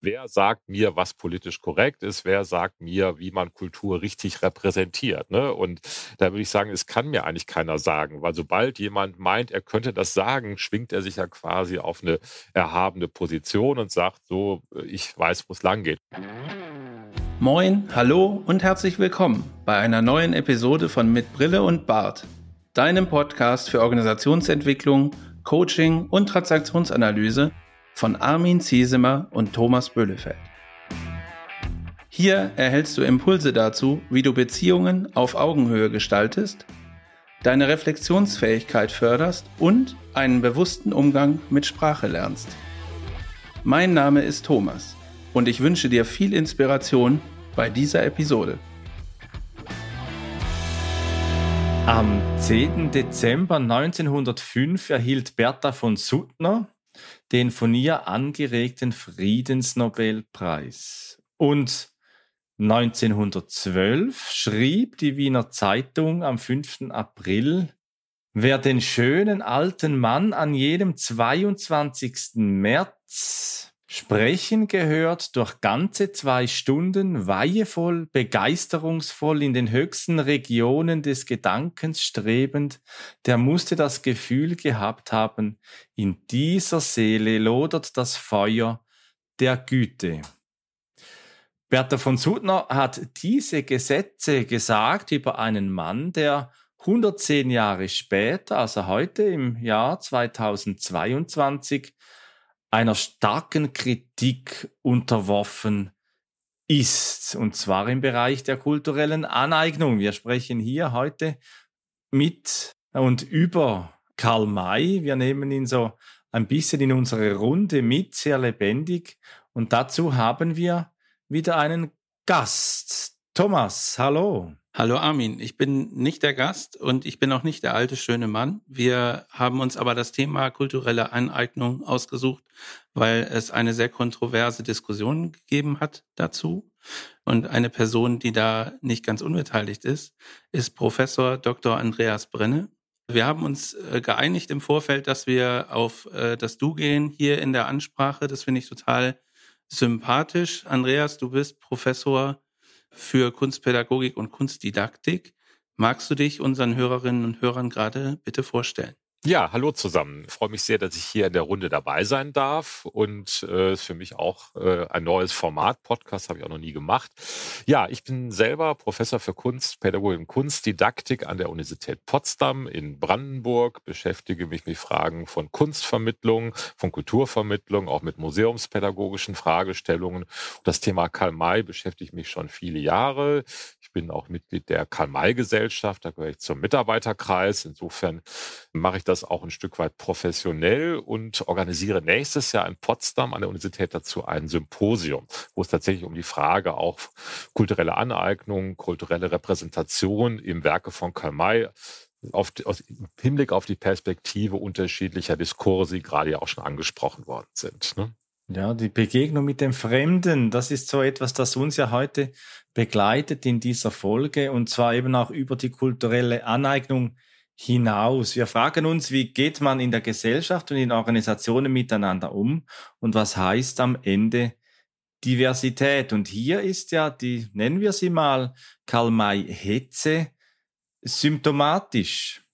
wer sagt mir, was politisch korrekt ist, wer sagt mir, wie man Kultur richtig repräsentiert. Ne? Und da würde ich sagen, es kann mir eigentlich keiner sagen, weil sobald jemand meint, er könnte das sagen, schwingt er sich ja quasi auf eine erhabene Position und sagt so, ich weiß, wo es lang geht. Moin, hallo und herzlich willkommen bei einer neuen Episode von Mit Brille und Bart, deinem Podcast für Organisationsentwicklung, Coaching und Transaktionsanalyse von Armin Ziesemer und Thomas Böhlefeld. Hier erhältst du Impulse dazu, wie du Beziehungen auf Augenhöhe gestaltest, deine Reflexionsfähigkeit förderst und einen bewussten Umgang mit Sprache lernst. Mein Name ist Thomas und ich wünsche dir viel Inspiration bei dieser Episode. Am 10. Dezember 1905 erhielt Bertha von Suttner den von ihr angeregten Friedensnobelpreis. Und 1912 schrieb die Wiener Zeitung am 5. April, wer den schönen alten Mann an jedem 22. März Sprechen gehört durch ganze zwei Stunden weihevoll, begeisterungsvoll in den höchsten Regionen des Gedankens strebend, der musste das Gefühl gehabt haben, in dieser Seele lodert das Feuer der Güte. Bertha von Suttner hat diese Gesetze gesagt über einen Mann, der 110 Jahre später, also heute im Jahr 2022, einer starken Kritik unterworfen ist, und zwar im Bereich der kulturellen Aneignung. Wir sprechen hier heute mit und über Karl May. Wir nehmen ihn so ein bisschen in unsere Runde mit, sehr lebendig. Und dazu haben wir wieder einen Gast. Thomas, hallo. Hallo Armin, ich bin nicht der Gast und ich bin auch nicht der alte schöne Mann. Wir haben uns aber das Thema kulturelle Aneignung ausgesucht, weil es eine sehr kontroverse Diskussion gegeben hat dazu. Und eine Person, die da nicht ganz unbeteiligt ist, ist Professor Dr. Andreas Brenne. Wir haben uns äh, geeinigt im Vorfeld, dass wir auf äh, das Du gehen hier in der Ansprache. Das finde ich total sympathisch. Andreas, du bist Professor für Kunstpädagogik und Kunstdidaktik. Magst du dich unseren Hörerinnen und Hörern gerade bitte vorstellen? Ja, hallo zusammen. Ich freue mich sehr, dass ich hier in der Runde dabei sein darf und äh, ist für mich auch äh, ein neues Format. Podcast habe ich auch noch nie gemacht. Ja, ich bin selber Professor für Kunstpädagogik und Kunstdidaktik an der Universität Potsdam in Brandenburg, beschäftige mich mit Fragen von Kunstvermittlung, von Kulturvermittlung, auch mit museumspädagogischen Fragestellungen. Das Thema Karl May beschäftigt mich schon viele Jahre. Ich bin auch Mitglied der Karl-May-Gesellschaft, da gehöre ich zum Mitarbeiterkreis. Insofern mache ich das auch ein Stück weit professionell und organisiere nächstes Jahr in Potsdam an der Universität dazu ein Symposium, wo es tatsächlich um die Frage auch kulturelle Aneignung, kulturelle Repräsentation im Werke von Karl May auf, aus, im Hinblick auf die Perspektive unterschiedlicher Diskurse, die gerade ja auch schon angesprochen worden sind. Ne? Ja, die Begegnung mit dem Fremden, das ist so etwas, das uns ja heute begleitet in dieser Folge und zwar eben auch über die kulturelle Aneignung hinaus. Wir fragen uns, wie geht man in der Gesellschaft und in Organisationen miteinander um und was heißt am Ende Diversität? Und hier ist ja die, nennen wir sie mal, Karl May Hetze symptomatisch.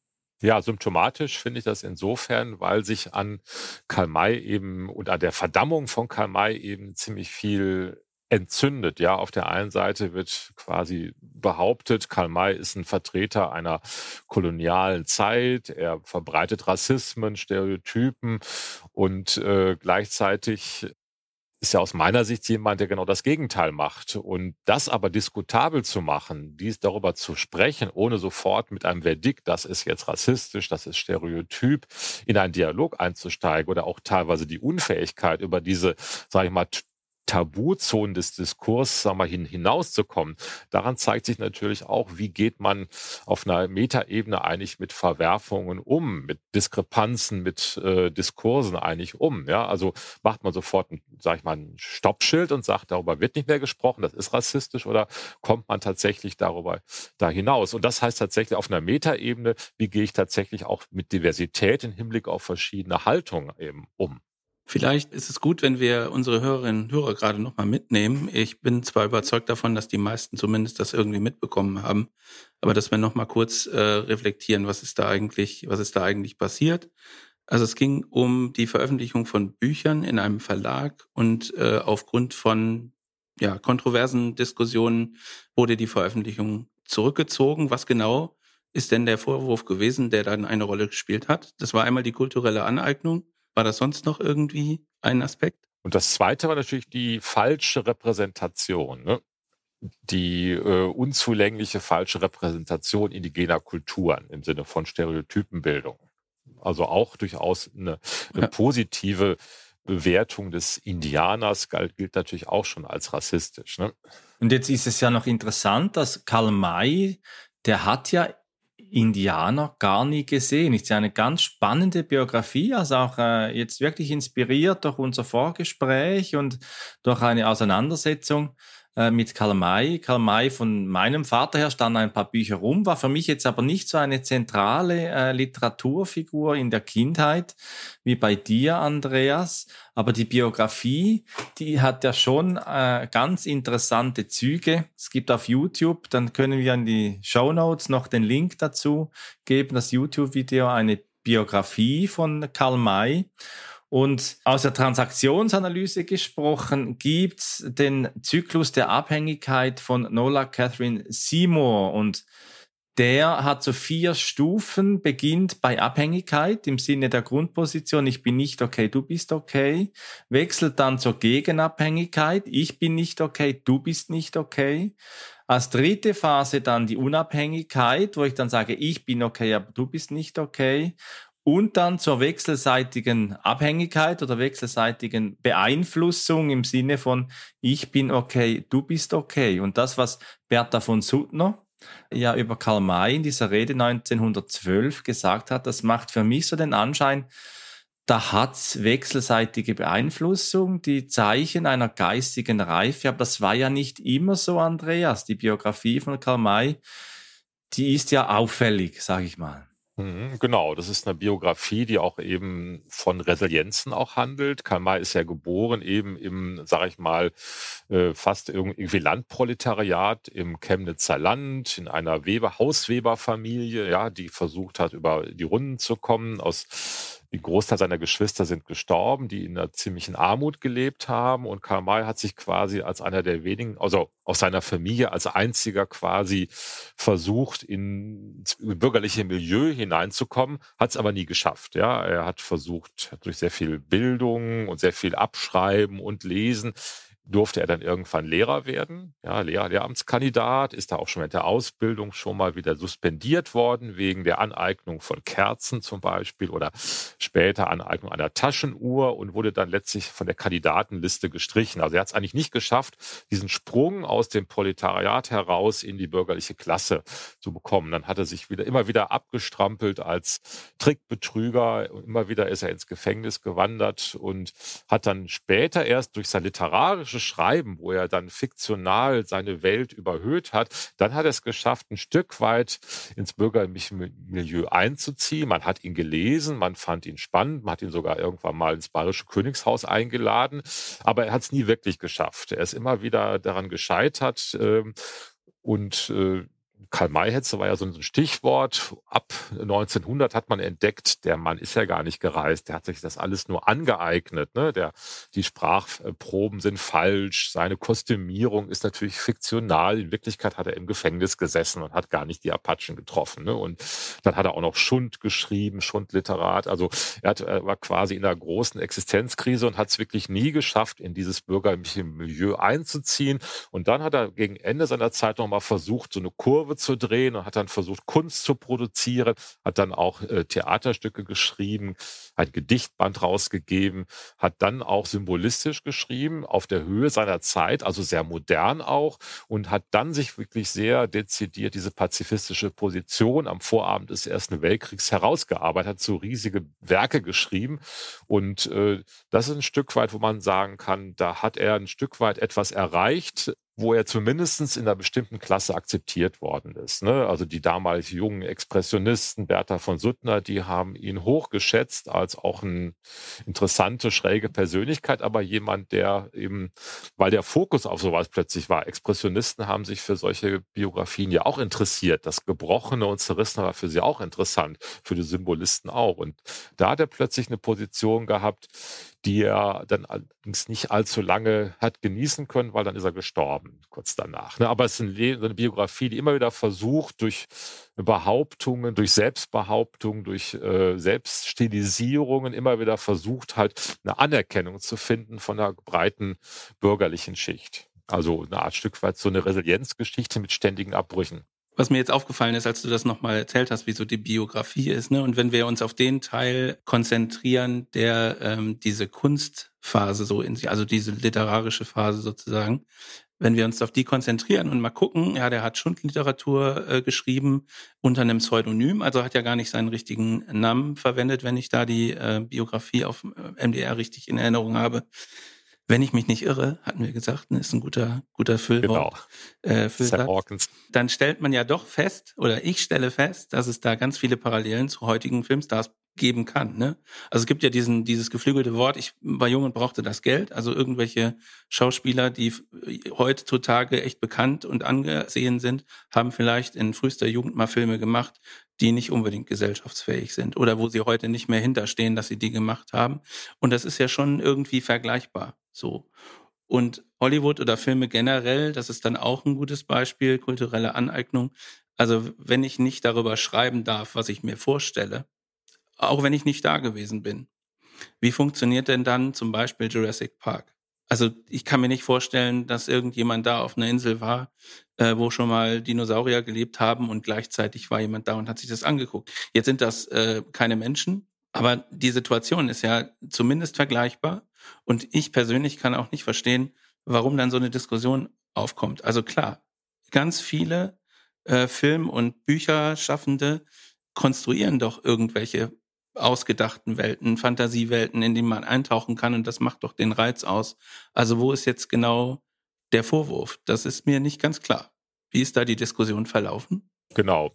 Ja, symptomatisch finde ich das insofern, weil sich an Karl May eben und an der Verdammung von Karl May eben ziemlich viel entzündet. Ja, auf der einen Seite wird quasi behauptet, Karl May ist ein Vertreter einer kolonialen Zeit. Er verbreitet Rassismen, Stereotypen und äh, gleichzeitig ist ja aus meiner Sicht jemand, der genau das Gegenteil macht. Und das aber diskutabel zu machen, dies darüber zu sprechen, ohne sofort mit einem Verdikt, das ist jetzt rassistisch, das ist Stereotyp, in einen Dialog einzusteigen oder auch teilweise die Unfähigkeit über diese, sage ich mal, Tabuzonen des Diskurs sagen wir, hin, hinauszukommen. Daran zeigt sich natürlich auch, wie geht man auf einer Metaebene eigentlich mit Verwerfungen um, mit Diskrepanzen, mit äh, Diskursen eigentlich um. Ja, also macht man sofort, ein, sag ich mal, ein Stoppschild und sagt, darüber wird nicht mehr gesprochen, das ist rassistisch, oder kommt man tatsächlich darüber da hinaus? Und das heißt tatsächlich auf einer Metaebene, wie gehe ich tatsächlich auch mit Diversität im Hinblick auf verschiedene Haltungen eben um? Vielleicht ist es gut, wenn wir unsere Hörerinnen und Hörer gerade nochmal mitnehmen. Ich bin zwar überzeugt davon, dass die meisten zumindest das irgendwie mitbekommen haben, aber dass wir nochmal kurz äh, reflektieren, was ist da eigentlich, was ist da eigentlich passiert. Also es ging um die Veröffentlichung von Büchern in einem Verlag und äh, aufgrund von ja, kontroversen Diskussionen wurde die Veröffentlichung zurückgezogen. Was genau ist denn der Vorwurf gewesen, der dann eine Rolle gespielt hat? Das war einmal die kulturelle Aneignung. War das sonst noch irgendwie ein Aspekt? Und das zweite war natürlich die falsche Repräsentation. Ne? die äh, unzulängliche falsche Repräsentation indigener Kulturen im Sinne von Stereotypenbildung. Also auch durchaus eine, eine ja. positive Bewertung des Indianers galt, gilt natürlich auch schon als rassistisch. Ne? Und jetzt ist es ja noch interessant, dass Karl May, der hat ja Indianer gar nie gesehen. Ist ja eine ganz spannende Biografie, also auch äh, jetzt wirklich inspiriert durch unser Vorgespräch und durch eine Auseinandersetzung äh, mit Karl May. Karl May von meinem Vater her stand ein paar Bücher rum, war für mich jetzt aber nicht so eine zentrale äh, Literaturfigur in der Kindheit wie bei dir, Andreas. Aber die Biografie, die hat ja schon äh, ganz interessante Züge. Es gibt auf YouTube, dann können wir in die Show Notes noch den Link dazu geben, das YouTube-Video, eine Biografie von Karl May. Und aus der Transaktionsanalyse gesprochen gibt's den Zyklus der Abhängigkeit von Nola Catherine Seymour und der hat so vier Stufen, beginnt bei Abhängigkeit im Sinne der Grundposition, ich bin nicht okay, du bist okay, wechselt dann zur Gegenabhängigkeit, ich bin nicht okay, du bist nicht okay. Als dritte Phase dann die Unabhängigkeit, wo ich dann sage, ich bin okay, aber du bist nicht okay und dann zur wechselseitigen Abhängigkeit oder wechselseitigen Beeinflussung im Sinne von ich bin okay, du bist okay. Und das, was Bertha von Suttner ja über Karl May in dieser Rede 1912 gesagt hat, das macht für mich so den Anschein, da hat's wechselseitige Beeinflussung, die Zeichen einer geistigen Reife, aber das war ja nicht immer so, Andreas. Die Biografie von Karl May, die ist ja auffällig, sage ich mal. Mhm, genau, das ist eine Biografie, die auch eben von Resilienzen auch handelt. Karl May ist ja geboren eben im, sag ich mal, äh, fast irgendwie Landproletariat im Chemnitzer Land, in einer Weber, Hausweberfamilie, ja, die versucht hat, über die Runden zu kommen, aus die Großteil seiner Geschwister sind gestorben, die in einer ziemlichen Armut gelebt haben. Und Karl May hat sich quasi als einer der wenigen, also aus seiner Familie als einziger quasi versucht, ins bürgerliche Milieu hineinzukommen, hat es aber nie geschafft. Ja, er hat versucht, durch sehr viel Bildung und sehr viel Abschreiben und Lesen durfte er dann irgendwann Lehrer werden, ja, Lehrer, Lehramtskandidat, ist da auch schon mit der Ausbildung schon mal wieder suspendiert worden, wegen der Aneignung von Kerzen zum Beispiel oder später Aneignung einer Taschenuhr und wurde dann letztlich von der Kandidatenliste gestrichen. Also er hat es eigentlich nicht geschafft, diesen Sprung aus dem Proletariat heraus in die bürgerliche Klasse zu bekommen. Dann hat er sich wieder immer wieder abgestrampelt als Trickbetrüger. Immer wieder ist er ins Gefängnis gewandert und hat dann später erst durch sein literarisches literarische Schreiben, wo er dann fiktional seine Welt überhöht hat, dann hat er es geschafft, ein Stück weit ins bürgerliche Milieu einzuziehen. Man hat ihn gelesen, man fand ihn spannend, man hat ihn sogar irgendwann mal ins Bayerische Königshaus eingeladen, aber er hat es nie wirklich geschafft. Er ist immer wieder daran gescheitert. Ähm, und äh, Karl Mayhetze war ja so ein Stichwort. Ab 1900 hat man entdeckt, der Mann ist ja gar nicht gereist. Der hat sich das alles nur angeeignet. Ne? Der, die Sprachproben sind falsch. Seine Kostümierung ist natürlich fiktional. In Wirklichkeit hat er im Gefängnis gesessen und hat gar nicht die Apachen getroffen. Ne? Und dann hat er auch noch Schund geschrieben, Schundliterat. Also er, hat, er war quasi in einer großen Existenzkrise und hat es wirklich nie geschafft, in dieses bürgerliche Milieu einzuziehen. Und dann hat er gegen Ende seiner Zeit nochmal versucht, so eine Kurve zu drehen und hat dann versucht, Kunst zu produzieren, hat dann auch äh, Theaterstücke geschrieben, ein Gedichtband rausgegeben, hat dann auch symbolistisch geschrieben, auf der Höhe seiner Zeit, also sehr modern auch, und hat dann sich wirklich sehr dezidiert diese pazifistische Position am Vorabend des Ersten Weltkriegs herausgearbeitet, hat so riesige Werke geschrieben. Und äh, das ist ein Stück weit, wo man sagen kann, da hat er ein Stück weit etwas erreicht, wo er zumindest in einer bestimmten Klasse akzeptiert worden ist. Ne? Also die damals jungen Expressionisten, Bertha von Suttner, die haben ihn hochgeschätzt als auch eine interessante, schräge Persönlichkeit, aber jemand, der eben, weil der Fokus auf sowas plötzlich war. Expressionisten haben sich für solche Biografien ja auch interessiert. Das Gebrochene und Zerrissene war für sie auch interessant, für die Symbolisten auch. Und da hat er plötzlich eine Position gehabt, die er dann allerdings nicht allzu lange hat genießen können, weil dann ist er gestorben, kurz danach. Ne? Aber es ist eine Biografie, die immer wieder versucht, durch Behauptungen, durch Selbstbehauptungen, durch äh, Selbststilisierungen immer wieder versucht, halt eine Anerkennung zu finden von einer breiten bürgerlichen Schicht. Also eine Art Stück weit so eine Resilienzgeschichte mit ständigen Abbrüchen was mir jetzt aufgefallen ist, als du das nochmal erzählt hast, wie so die Biografie ist, ne? Und wenn wir uns auf den Teil konzentrieren, der ähm, diese Kunstphase so in sich, also diese literarische Phase sozusagen, wenn wir uns auf die konzentrieren und mal gucken, ja, der hat Schundliteratur äh, geschrieben unter einem Pseudonym, also hat ja gar nicht seinen richtigen Namen verwendet, wenn ich da die äh, Biografie auf äh, MDR richtig in Erinnerung habe wenn ich mich nicht irre, hatten wir gesagt, ne, ist ein guter, guter Füllwort. Genau. Äh, Füllsatz. Dann stellt man ja doch fest, oder ich stelle fest, dass es da ganz viele Parallelen zu heutigen Filmstars geben kann. Ne? Also es gibt ja diesen, dieses geflügelte Wort, ich war jung und brauchte das Geld. Also irgendwelche Schauspieler, die heutzutage echt bekannt und angesehen sind, haben vielleicht in frühester Jugend mal Filme gemacht, die nicht unbedingt gesellschaftsfähig sind oder wo sie heute nicht mehr hinterstehen, dass sie die gemacht haben. Und das ist ja schon irgendwie vergleichbar. So. Und Hollywood oder Filme generell, das ist dann auch ein gutes Beispiel, kulturelle Aneignung. Also wenn ich nicht darüber schreiben darf, was ich mir vorstelle, auch wenn ich nicht da gewesen bin, wie funktioniert denn dann zum Beispiel Jurassic Park? Also ich kann mir nicht vorstellen, dass irgendjemand da auf einer Insel war, äh, wo schon mal Dinosaurier gelebt haben und gleichzeitig war jemand da und hat sich das angeguckt. Jetzt sind das äh, keine Menschen, aber die Situation ist ja zumindest vergleichbar. Und ich persönlich kann auch nicht verstehen, warum dann so eine Diskussion aufkommt. Also klar, ganz viele äh, Film- und Bücherschaffende konstruieren doch irgendwelche ausgedachten Welten, Fantasiewelten, in die man eintauchen kann und das macht doch den Reiz aus. Also wo ist jetzt genau der Vorwurf? Das ist mir nicht ganz klar. Wie ist da die Diskussion verlaufen? Genau.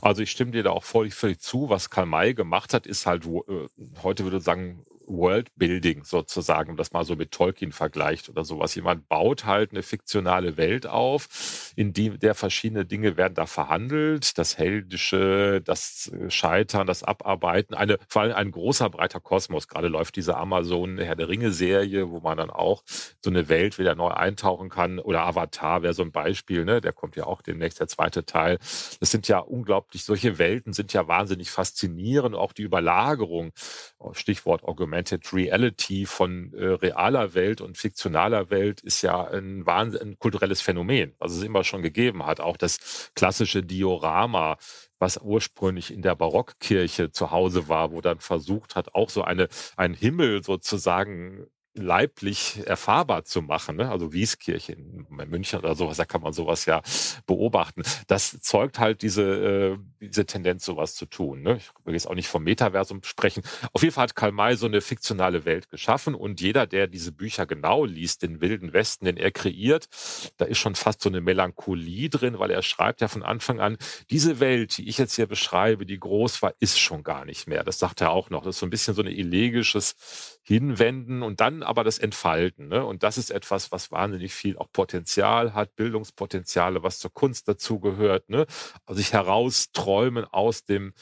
Also ich stimme dir da auch völlig, völlig zu. Was Karl May gemacht hat, ist halt, äh, heute würde ich sagen, Worldbuilding sozusagen, das mal so mit Tolkien vergleicht oder sowas. Jemand baut halt eine fiktionale Welt auf, in die der verschiedene Dinge werden da verhandelt, das Heldische, das Scheitern, das Abarbeiten, eine, vor allem ein großer, breiter Kosmos. Gerade läuft diese Amazon Herr der Ringe Serie, wo man dann auch so eine Welt wieder neu eintauchen kann oder Avatar wäre so ein Beispiel, ne? Der kommt ja auch demnächst der zweite Teil. Das sind ja unglaublich, solche Welten sind ja wahnsinnig faszinierend, auch die Überlagerung, Stichwort Augmented Augmented Reality von äh, realer Welt und fiktionaler Welt ist ja ein Wahnsinn, ein kulturelles Phänomen, was es immer schon gegeben hat. Auch das klassische Diorama, was ursprünglich in der Barockkirche zu Hause war, wo dann versucht hat, auch so eine, ein Himmel sozusagen leiblich erfahrbar zu machen, ne? also Wieskirche in München oder sowas, da kann man sowas ja beobachten. Das zeugt halt diese, äh, diese Tendenz, sowas zu tun. Ne? Ich will jetzt auch nicht vom Metaversum sprechen. Auf jeden Fall hat Karl May so eine fiktionale Welt geschaffen und jeder, der diese Bücher genau liest, den wilden Westen, den er kreiert, da ist schon fast so eine Melancholie drin, weil er schreibt ja von Anfang an, diese Welt, die ich jetzt hier beschreibe, die groß war, ist schon gar nicht mehr. Das sagt er auch noch. Das ist so ein bisschen so ein elegisches Hinwenden und dann aber das Entfalten. Ne? Und das ist etwas, was wahnsinnig viel auch Potenzial hat, Bildungspotenziale, was zur Kunst dazugehört. Ne? Also sich herausträumen aus dem,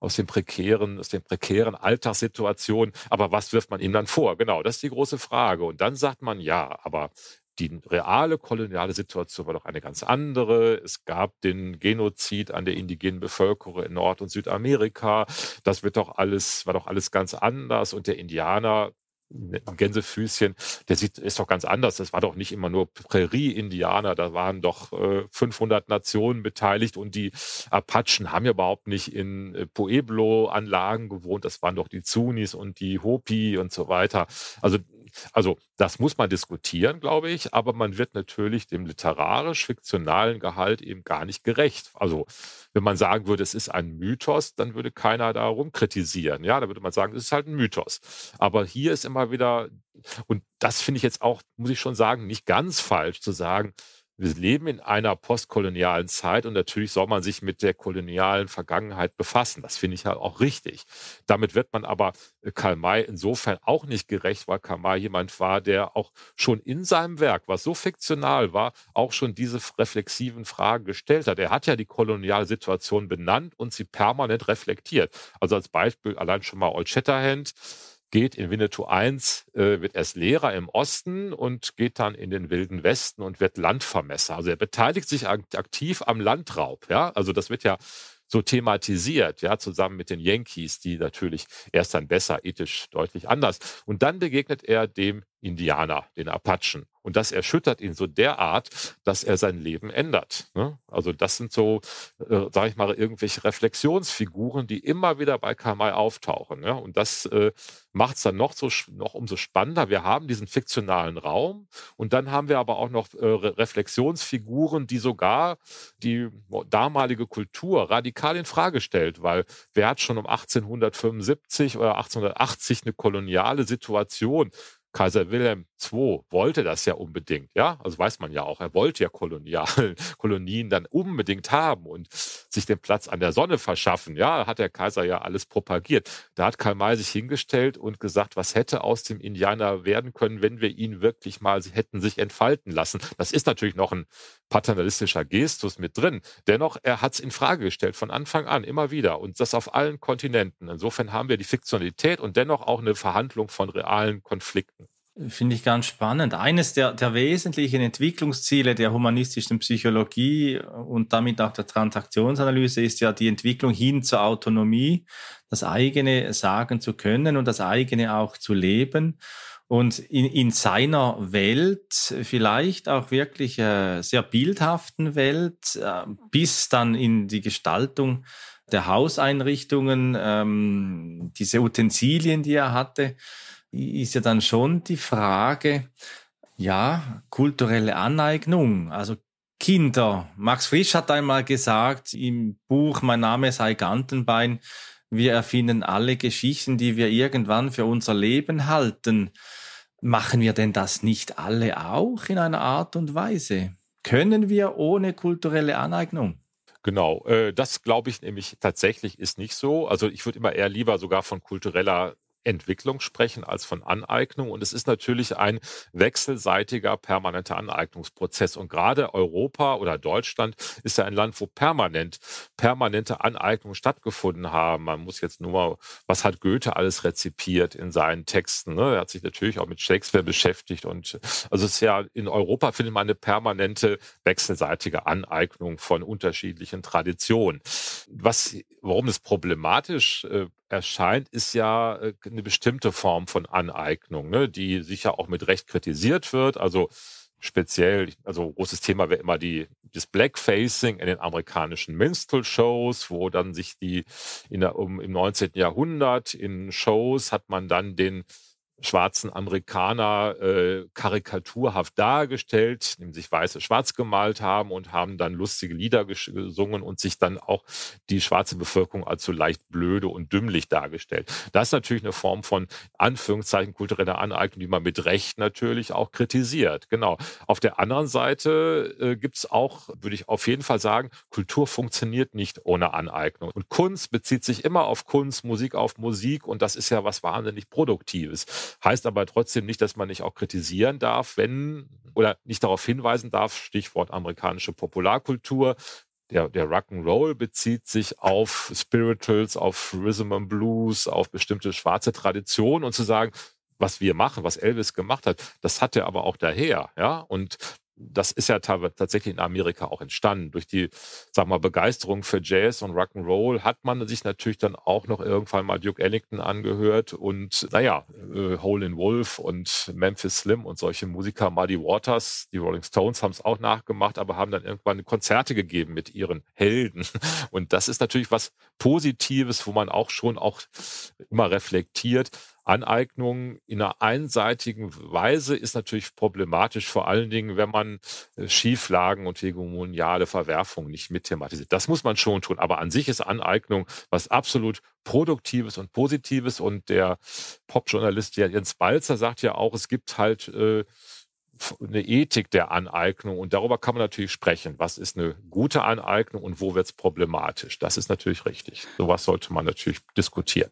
aus dem prekären, aus den prekären Alltagssituationen. Aber was wirft man ihm dann vor? Genau, das ist die große Frage. Und dann sagt man, ja, aber die reale koloniale Situation war doch eine ganz andere. Es gab den Genozid an der indigenen Bevölkerung in Nord- und Südamerika. Das wird doch alles, war doch alles ganz anders. Und der Indianer Gänsefüßchen, der sieht, ist doch ganz anders. Das war doch nicht immer nur Prärie-Indianer, da waren doch äh, 500 Nationen beteiligt und die Apachen haben ja überhaupt nicht in äh, Pueblo-Anlagen gewohnt. Das waren doch die Zunis und die Hopi und so weiter. Also Also das muss man diskutieren, glaube ich, aber man wird natürlich dem literarisch-fiktionalen Gehalt eben gar nicht gerecht. Also wenn man sagen würde, es ist ein Mythos, dann würde keiner darum kritisieren. Ja, da würde man sagen, es ist halt ein Mythos. Aber hier ist immer wieder, und das finde ich jetzt auch, muss ich schon sagen, nicht ganz falsch zu sagen, wir leben in einer postkolonialen Zeit und natürlich soll man sich mit der kolonialen Vergangenheit befassen. Das finde ich halt auch richtig. Damit wird man aber äh, Karl May insofern auch nicht gerecht, weil Karl May jemand war, der auch schon in seinem Werk, was so fiktional war, auch schon diese reflexiven Fragen gestellt hat. Er hat ja die koloniale Situation benannt und sie permanent reflektiert. Also als Beispiel allein schon mal Old Shatterhand geht in Winnetou 1, äh, wird erst Lehrer im Osten und geht dann in den Wilden Westen und wird Landvermesser. Also er beteiligt sich aktiv am Landraub. Ja, also das wird ja so thematisiert, ja, zusammen mit den Yankees, die natürlich erst dann besser, ethisch deutlich anders. Und dann begegnet er dem Indianer, den Apachen. Und das erschüttert ihn so derart, dass er sein Leben ändert. Ne? Also das sind so, äh, sage ich mal, irgendwelche Reflexionsfiguren, die immer wieder bei Kamai auftauchen. Ja? Und das äh, macht es dann noch so noch umso spannender. Wir haben diesen fiktionalen Raum und dann haben wir aber auch noch äh, Reflexionsfiguren, die sogar die damalige Kultur radikal in Frage stellt, weil wer hat schon um 1875 oder 1880 eine koloniale Situation Kaiser Wilhelm II wollte das ja unbedingt, ja. Also weiß man ja auch, er wollte ja Kolonial, Kolonien dann unbedingt haben und sich den Platz an der Sonne verschaffen. Ja, hat der Kaiser ja alles propagiert. Da hat Karl May sich hingestellt und gesagt, was hätte aus dem Indianer werden können, wenn wir ihn wirklich mal, hätten sich entfalten lassen. Das ist natürlich noch ein paternalistischer Gestus mit drin. Dennoch, er hat es in Frage gestellt von Anfang an, immer wieder. Und das auf allen Kontinenten. Insofern haben wir die Fiktionalität und dennoch auch eine Verhandlung von realen Konflikten. Finde ich ganz spannend. Eines der, der wesentlichen Entwicklungsziele der humanistischen Psychologie und damit auch der Transaktionsanalyse ist ja die Entwicklung hin zur Autonomie, das eigene sagen zu können und das eigene auch zu leben und in, in seiner Welt, vielleicht auch wirklich äh, sehr bildhaften Welt, äh, bis dann in die Gestaltung der Hauseinrichtungen, ähm, diese Utensilien, die er hatte, ist ja dann schon die Frage, ja, kulturelle Aneignung, also Kinder. Max Frisch hat einmal gesagt im Buch Mein Name sei Gantenbein, wir erfinden alle Geschichten, die wir irgendwann für unser Leben halten. Machen wir denn das nicht alle auch in einer Art und Weise? Können wir ohne kulturelle Aneignung? Genau, äh, das glaube ich nämlich tatsächlich ist nicht so. Also ich würde immer eher lieber sogar von kultureller Entwicklung sprechen als von Aneignung. Und es ist natürlich ein wechselseitiger, permanenter Aneignungsprozess. Und gerade Europa oder Deutschland ist ja ein Land, wo permanent, permanente Aneignungen stattgefunden haben. Man muss jetzt nur mal, was hat Goethe alles rezipiert in seinen Texten? Ne? Er hat sich natürlich auch mit Shakespeare beschäftigt. Und also es ist ja in Europa findet man eine permanente wechselseitige Aneignung von unterschiedlichen Traditionen. Was, warum es problematisch äh, erscheint, ist ja äh, eine bestimmte Form von Aneignung, ne, die sicher auch mit Recht kritisiert wird. Also speziell, also großes Thema wäre immer die, das Blackfacing in den amerikanischen Minstrel-Shows, wo dann sich die in der, um, im 19. Jahrhundert in Shows hat man dann den schwarzen Amerikaner äh, karikaturhaft dargestellt, indem sich Weiße schwarz gemalt haben und haben dann lustige Lieder gesungen und sich dann auch die schwarze Bevölkerung als so leicht blöde und dümmlich dargestellt. Das ist natürlich eine Form von Anführungszeichen kultureller Aneignung, die man mit Recht natürlich auch kritisiert. Genau. Auf der anderen Seite äh, gibt es auch, würde ich auf jeden Fall sagen, Kultur funktioniert nicht ohne Aneignung. Und Kunst bezieht sich immer auf Kunst, Musik auf Musik und das ist ja was wahnsinnig Produktives. Heißt aber trotzdem nicht, dass man nicht auch kritisieren darf, wenn oder nicht darauf hinweisen darf, Stichwort amerikanische Popularkultur, der, der Rock'n'Roll bezieht sich auf Spirituals, auf Rhythm and Blues, auf bestimmte schwarze Traditionen und zu sagen, was wir machen, was Elvis gemacht hat, das hat er aber auch daher, ja. Und das ist ja tatsächlich in Amerika auch entstanden. Durch die, sag mal, Begeisterung für Jazz und Rock'n'Roll hat man sich natürlich dann auch noch irgendwann mal Duke Ellington angehört und, naja, äh, Hole in Wolf und Memphis Slim und solche Musiker, Muddy Waters, die Rolling Stones haben es auch nachgemacht, aber haben dann irgendwann Konzerte gegeben mit ihren Helden. Und das ist natürlich was Positives, wo man auch schon auch immer reflektiert, Aneignung in einer einseitigen Weise ist natürlich problematisch, vor allen Dingen, wenn man äh, Schieflagen und hegemoniale Verwerfungen nicht mit thematisiert. Das muss man schon tun. Aber an sich ist Aneignung was absolut Produktives und Positives. Und der Popjournalist Jens Balzer sagt ja auch, es gibt halt äh, eine Ethik der Aneignung und darüber kann man natürlich sprechen. Was ist eine gute Aneignung und wo wird es problematisch? Das ist natürlich richtig. Sowas sollte man natürlich diskutieren.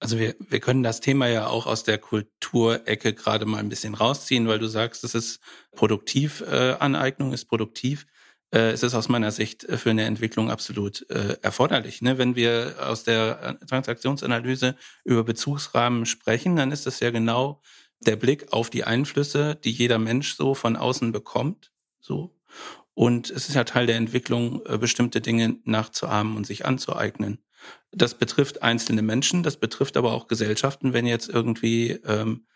Also wir, wir können das Thema ja auch aus der Kulturecke gerade mal ein bisschen rausziehen, weil du sagst, es ist produktiv, äh, Aneignung ist produktiv. Äh, es ist aus meiner Sicht für eine Entwicklung absolut äh, erforderlich. Ne? Wenn wir aus der Transaktionsanalyse über Bezugsrahmen sprechen, dann ist das ja genau der Blick auf die Einflüsse, die jeder Mensch so von außen bekommt. So. Und es ist ja Teil der Entwicklung, äh, bestimmte Dinge nachzuahmen und sich anzueignen. Das betrifft einzelne Menschen, das betrifft aber auch Gesellschaften, wenn jetzt irgendwie ähm,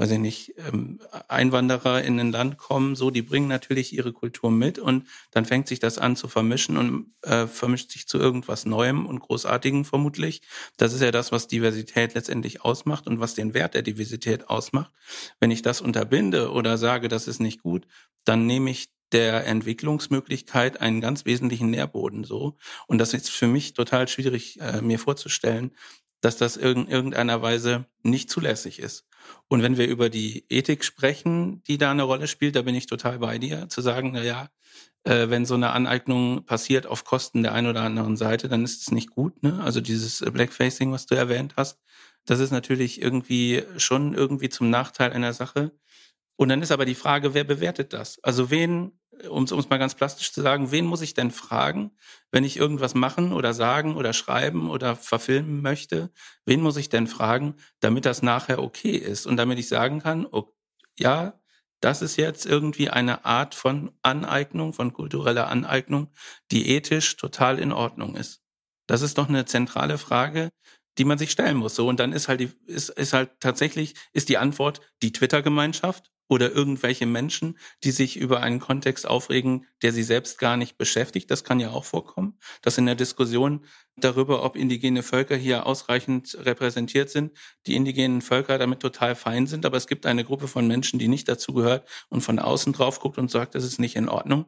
weiß ich nicht, ähm, Einwanderer in ein Land kommen, so, die bringen natürlich ihre Kultur mit und dann fängt sich das an zu vermischen und äh, vermischt sich zu irgendwas Neuem und Großartigem vermutlich. Das ist ja das, was Diversität letztendlich ausmacht und was den Wert der Diversität ausmacht. Wenn ich das unterbinde oder sage, das ist nicht gut, dann nehme ich der Entwicklungsmöglichkeit einen ganz wesentlichen Nährboden so. Und das ist für mich total schwierig, äh, mir vorzustellen, dass das in irgendeiner Weise nicht zulässig ist. Und wenn wir über die Ethik sprechen, die da eine Rolle spielt, da bin ich total bei dir, zu sagen, na ja, äh, wenn so eine Aneignung passiert auf Kosten der einen oder anderen Seite, dann ist es nicht gut. Ne? Also dieses Blackfacing, was du erwähnt hast, das ist natürlich irgendwie schon irgendwie zum Nachteil einer Sache. Und dann ist aber die Frage, wer bewertet das? Also wen um es mal ganz plastisch zu sagen, wen muss ich denn fragen, wenn ich irgendwas machen oder sagen oder schreiben oder verfilmen möchte? Wen muss ich denn fragen, damit das nachher okay ist und damit ich sagen kann, oh, ja, das ist jetzt irgendwie eine Art von Aneignung, von kultureller Aneignung, die ethisch total in Ordnung ist. Das ist doch eine zentrale Frage, die man sich stellen muss. So und dann ist halt die ist, ist halt tatsächlich ist die Antwort die Twitter-Gemeinschaft oder irgendwelche Menschen, die sich über einen Kontext aufregen, der sie selbst gar nicht beschäftigt. Das kann ja auch vorkommen, dass in der Diskussion darüber, ob indigene Völker hier ausreichend repräsentiert sind, die indigenen Völker damit total fein sind. Aber es gibt eine Gruppe von Menschen, die nicht dazu gehört und von außen drauf guckt und sagt, das ist nicht in Ordnung.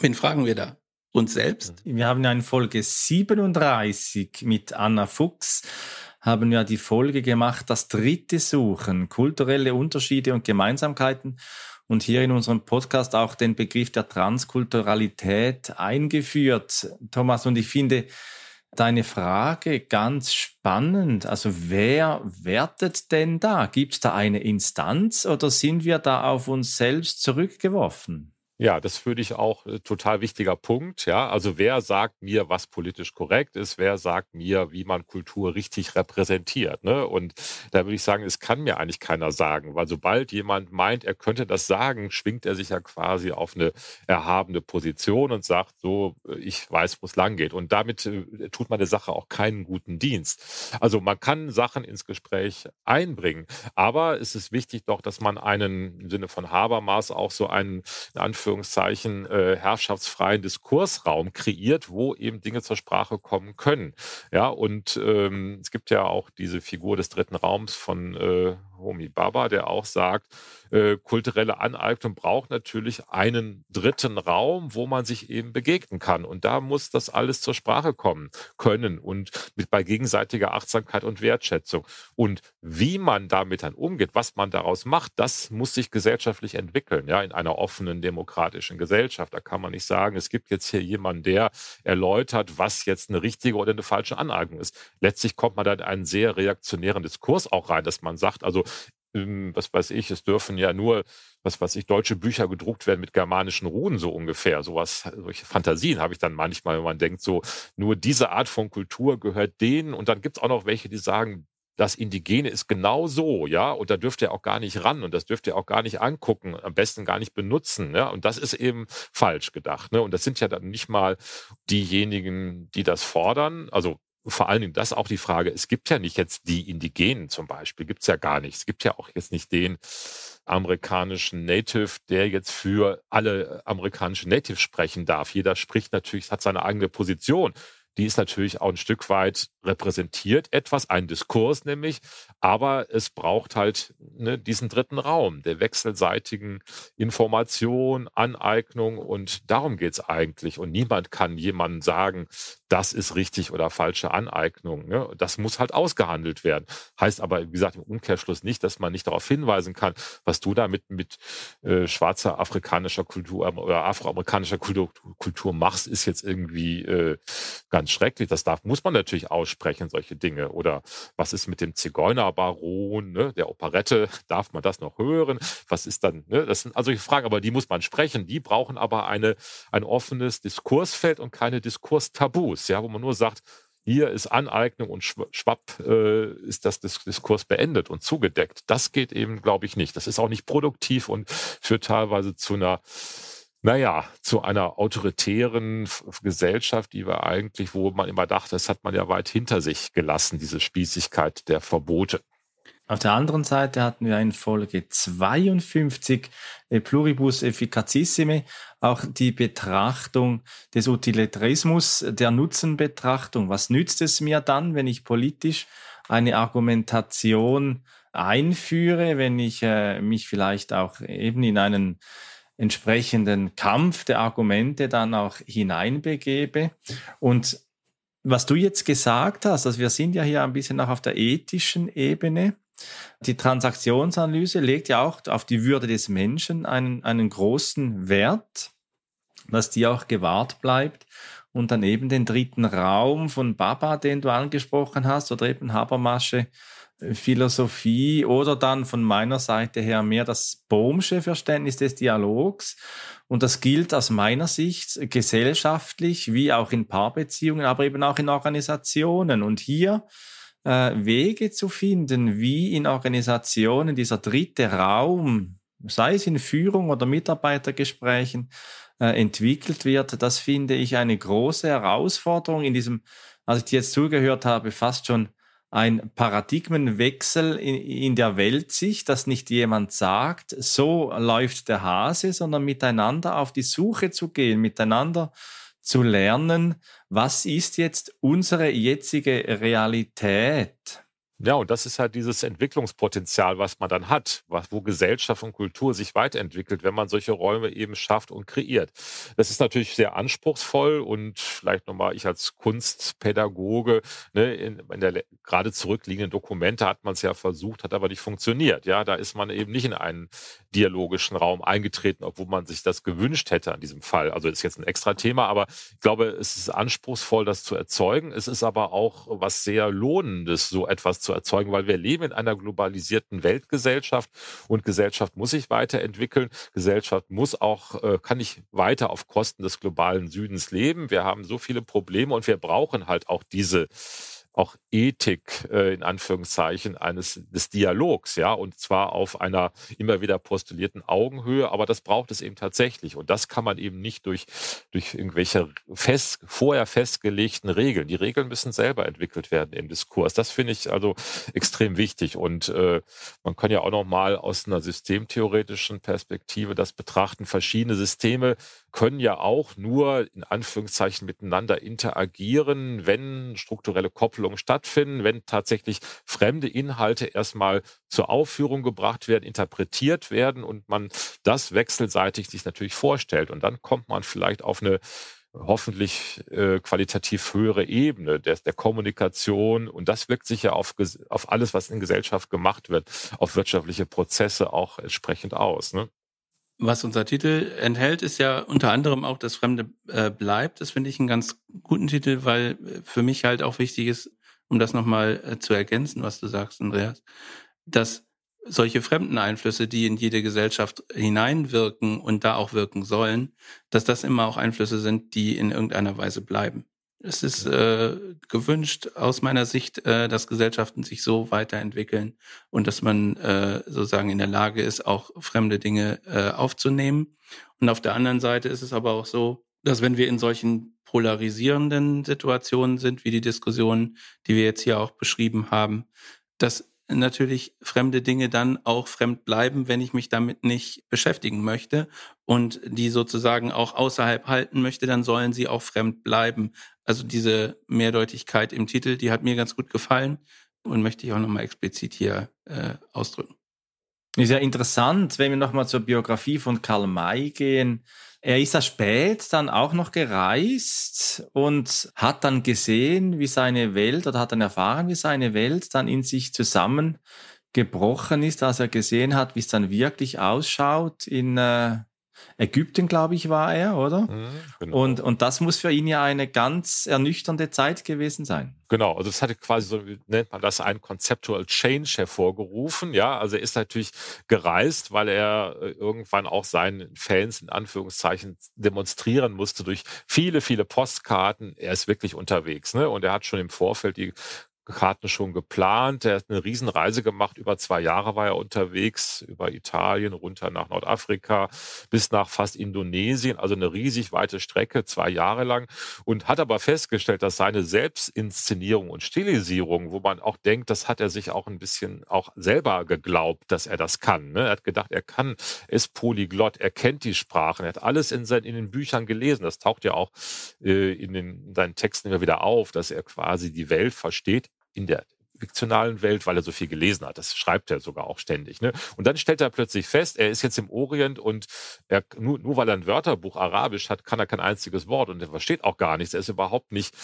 Wen fragen wir da? Uns selbst? Wir haben ja in Folge 37 mit Anna Fuchs haben ja die Folge gemacht, das dritte Suchen, kulturelle Unterschiede und Gemeinsamkeiten und hier in unserem Podcast auch den Begriff der Transkulturalität eingeführt. Thomas, und ich finde deine Frage ganz spannend. Also wer wertet denn da? Gibt es da eine Instanz oder sind wir da auf uns selbst zurückgeworfen? Ja, das finde ich auch äh, total wichtiger Punkt. Ja, also wer sagt mir, was politisch korrekt ist? Wer sagt mir, wie man Kultur richtig repräsentiert? Ne? Und da würde ich sagen, es kann mir eigentlich keiner sagen, weil sobald jemand meint, er könnte das sagen, schwingt er sich ja quasi auf eine erhabene Position und sagt so, äh, ich weiß, wo es lang geht. Und damit äh, tut man der Sache auch keinen guten Dienst. Also man kann Sachen ins Gespräch einbringen, aber es ist wichtig doch, dass man einen im Sinne von Habermas auch so einen, in Anführungszeichen, Anführungszeichen äh, herrschaftsfreien Diskursraum kreiert, wo eben Dinge zur Sprache kommen können. Ja, und ähm, es gibt ja auch diese Figur des dritten Raums von äh, Homi Baba, der auch sagt, äh, kulturelle Aneignung braucht natürlich einen dritten Raum, wo man sich eben begegnen kann. Und da muss das alles zur Sprache kommen können und mit bei gegenseitiger Achtsamkeit und Wertschätzung. Und wie man damit dann umgeht, was man daraus macht, das muss sich gesellschaftlich entwickeln, ja, in einer offenen demokratischen Gesellschaft. Da kann man nicht sagen, es gibt jetzt hier jemanden, der erläutert, was jetzt eine richtige oder eine falsche Aneignung ist. Letztlich kommt man dann in einen sehr reaktionären Diskurs auch rein, dass man sagt, also was weiß ich, es dürfen ja nur, was weiß ich, deutsche Bücher gedruckt werden mit germanischen Runen, so ungefähr. Sowas, solche Fantasien habe ich dann manchmal, wenn man denkt, so, nur diese Art von Kultur gehört denen. Und dann gibt es auch noch welche, die sagen, das Indigene ist genau so, ja, und da dürft ihr auch gar nicht ran und das dürft ihr auch gar nicht angucken, am besten gar nicht benutzen, ja, und das ist eben falsch gedacht, ne, und das sind ja dann nicht mal diejenigen, die das fordern, also vor allen Dingen das auch die Frage, es gibt ja nicht jetzt die Indigenen zum Beispiel, gibt es ja gar nicht. Es gibt ja auch jetzt nicht den amerikanischen Native, der jetzt für alle amerikanischen Native sprechen darf. Jeder spricht natürlich, hat seine eigene Position. Die ist natürlich auch ein Stück weit repräsentiert etwas, ein Diskurs nämlich, aber es braucht halt ne, diesen dritten Raum der wechselseitigen Information, Aneignung und darum geht's eigentlich. Und niemand kann jemandem sagen, das ist richtig oder falsche Aneignung. Ne? Das muss halt ausgehandelt werden. Heißt aber, wie gesagt, im Umkehrschluss nicht, dass man nicht darauf hinweisen kann, was du damit mit äh, schwarzer afrikanischer Kultur oder afroamerikanischer Kultur, Kultur machst, ist jetzt irgendwie äh, ganz schrecklich. Das darf, muss man natürlich aussprechen, solche Dinge. Oder was ist mit dem Zigeunerbaron, ne, der Operette? Darf man das noch hören? Was ist dann, ne? Das sind also Fragen, aber die muss man sprechen. Die brauchen aber eine, ein offenes Diskursfeld und keine Diskurstabus, ja, wo man nur sagt, hier ist Aneignung und schwapp äh, ist das Diskurs beendet und zugedeckt. Das geht eben, glaube ich, nicht. Das ist auch nicht produktiv und führt teilweise zu einer naja, zu einer autoritären Gesellschaft, die wir eigentlich, wo man immer dachte, das hat man ja weit hinter sich gelassen, diese Spießigkeit der Verbote. Auf der anderen Seite hatten wir in Folge 52 äh, Pluribus Efficacissime auch die Betrachtung des Utilitarismus, der Nutzenbetrachtung. Was nützt es mir dann, wenn ich politisch eine Argumentation einführe, wenn ich äh, mich vielleicht auch eben in einen entsprechenden Kampf der Argumente dann auch hineinbegebe. Und was du jetzt gesagt hast, also wir sind ja hier ein bisschen auch auf der ethischen Ebene. Die Transaktionsanalyse legt ja auch auf die Würde des Menschen einen, einen großen Wert, dass die auch gewahrt bleibt. Und dann eben den dritten Raum von Baba, den du angesprochen hast, oder eben Habermasche, Philosophie oder dann von meiner Seite her mehr das Bohmsche Verständnis des Dialogs. Und das gilt aus meiner Sicht gesellschaftlich wie auch in Paarbeziehungen, aber eben auch in Organisationen. Und hier äh, Wege zu finden, wie in Organisationen dieser dritte Raum, sei es in Führung oder Mitarbeitergesprächen, äh, entwickelt wird, das finde ich eine große Herausforderung in diesem, als ich jetzt zugehört habe, fast schon ein Paradigmenwechsel in, in der Weltsicht, dass nicht jemand sagt, so läuft der Hase, sondern miteinander auf die Suche zu gehen, miteinander zu lernen, was ist jetzt unsere jetzige Realität? Ja, und das ist halt dieses Entwicklungspotenzial, was man dann hat, was, wo Gesellschaft und Kultur sich weiterentwickelt, wenn man solche Räume eben schafft und kreiert. Das ist natürlich sehr anspruchsvoll und vielleicht nochmal ich als Kunstpädagoge, ne, in, in der gerade zurückliegenden Dokumente hat man es ja versucht, hat aber nicht funktioniert. Ja, da ist man eben nicht in einen dialogischen Raum eingetreten, obwohl man sich das gewünscht hätte an diesem Fall. Also ist jetzt ein extra Thema, aber ich glaube, es ist anspruchsvoll, das zu erzeugen. Es ist aber auch was sehr Lohnendes, so etwas zu zu erzeugen, weil wir leben in einer globalisierten Weltgesellschaft und Gesellschaft muss sich weiterentwickeln. Gesellschaft muss auch, äh, kann nicht weiter auf Kosten des globalen Südens leben. Wir haben so viele Probleme und wir brauchen halt auch diese auch Ethik äh, in Anführungszeichen eines des Dialogs, ja, und zwar auf einer immer wieder postulierten Augenhöhe, aber das braucht es eben tatsächlich und das kann man eben nicht durch durch irgendwelche fest, vorher festgelegten Regeln. Die Regeln müssen selber entwickelt werden im Diskurs. Das finde ich also extrem wichtig und äh, man kann ja auch noch mal aus einer systemtheoretischen Perspektive das betrachten. Verschiedene Systeme können ja auch nur in Anführungszeichen miteinander interagieren, wenn strukturelle Kopplungen stattfinden, wenn tatsächlich fremde Inhalte erstmal zur Aufführung gebracht werden, interpretiert werden und man das wechselseitig sich natürlich vorstellt. Und dann kommt man vielleicht auf eine hoffentlich äh, qualitativ höhere Ebene der, der Kommunikation und das wirkt sich ja auf, auf alles, was in Gesellschaft gemacht wird, auf wirtschaftliche Prozesse auch entsprechend aus. Ne? Was unser Titel enthält, ist ja unter anderem auch das Fremde äh, bleibt. Das finde ich einen ganz guten Titel, weil äh, für mich halt auch wichtig ist, um das nochmal äh, zu ergänzen, was du sagst, Andreas, dass solche fremden Einflüsse, die in jede Gesellschaft hineinwirken und da auch wirken sollen, dass das immer auch Einflüsse sind, die in irgendeiner Weise bleiben. Es ist äh, gewünscht aus meiner Sicht, äh, dass Gesellschaften sich so weiterentwickeln und dass man äh, sozusagen in der Lage ist, auch fremde Dinge äh, aufzunehmen. Und auf der anderen Seite ist es aber auch so, dass wenn wir in solchen polarisierenden Situationen sind, wie die Diskussion, die wir jetzt hier auch beschrieben haben, dass natürlich fremde Dinge dann auch fremd bleiben, wenn ich mich damit nicht beschäftigen möchte und die sozusagen auch außerhalb halten möchte, dann sollen sie auch fremd bleiben. Also diese Mehrdeutigkeit im Titel, die hat mir ganz gut gefallen und möchte ich auch nochmal explizit hier äh, ausdrücken. Ist ja interessant, wenn wir nochmal zur Biografie von Karl May gehen. Er ist ja spät dann auch noch gereist und hat dann gesehen, wie seine Welt oder hat dann erfahren, wie seine Welt dann in sich zusammengebrochen ist, als er gesehen hat, wie es dann wirklich ausschaut in äh, Ägypten, glaube ich, war er, oder? Mhm, genau. und, und das muss für ihn ja eine ganz ernüchternde Zeit gewesen sein. Genau, also es hatte quasi so, nennt man das, ein Conceptual Change hervorgerufen. Ja, also er ist natürlich gereist, weil er äh, irgendwann auch seinen Fans in Anführungszeichen demonstrieren musste durch viele, viele Postkarten. Er ist wirklich unterwegs, ne? Und er hat schon im Vorfeld die Karten schon geplant. Er hat eine Riesenreise gemacht. Über zwei Jahre war er unterwegs, über Italien, runter nach Nordafrika, bis nach fast Indonesien. Also eine riesig weite Strecke, zwei Jahre lang. Und hat aber festgestellt, dass seine Selbstinszenierung und Stilisierung, wo man auch denkt, das hat er sich auch ein bisschen auch selber geglaubt, dass er das kann. Ne? Er hat gedacht, er kann, ist Polyglott, er kennt die Sprachen, er hat alles in, seinen, in den Büchern gelesen. Das taucht ja auch äh, in, den, in seinen Texten immer wieder auf, dass er quasi die Welt versteht in der fiktionalen Welt, weil er so viel gelesen hat. Das schreibt er sogar auch ständig. Ne? Und dann stellt er plötzlich fest, er ist jetzt im Orient und er, nur, nur weil er ein Wörterbuch Arabisch hat, kann er kein einziges Wort und er versteht auch gar nichts. Er ist überhaupt nicht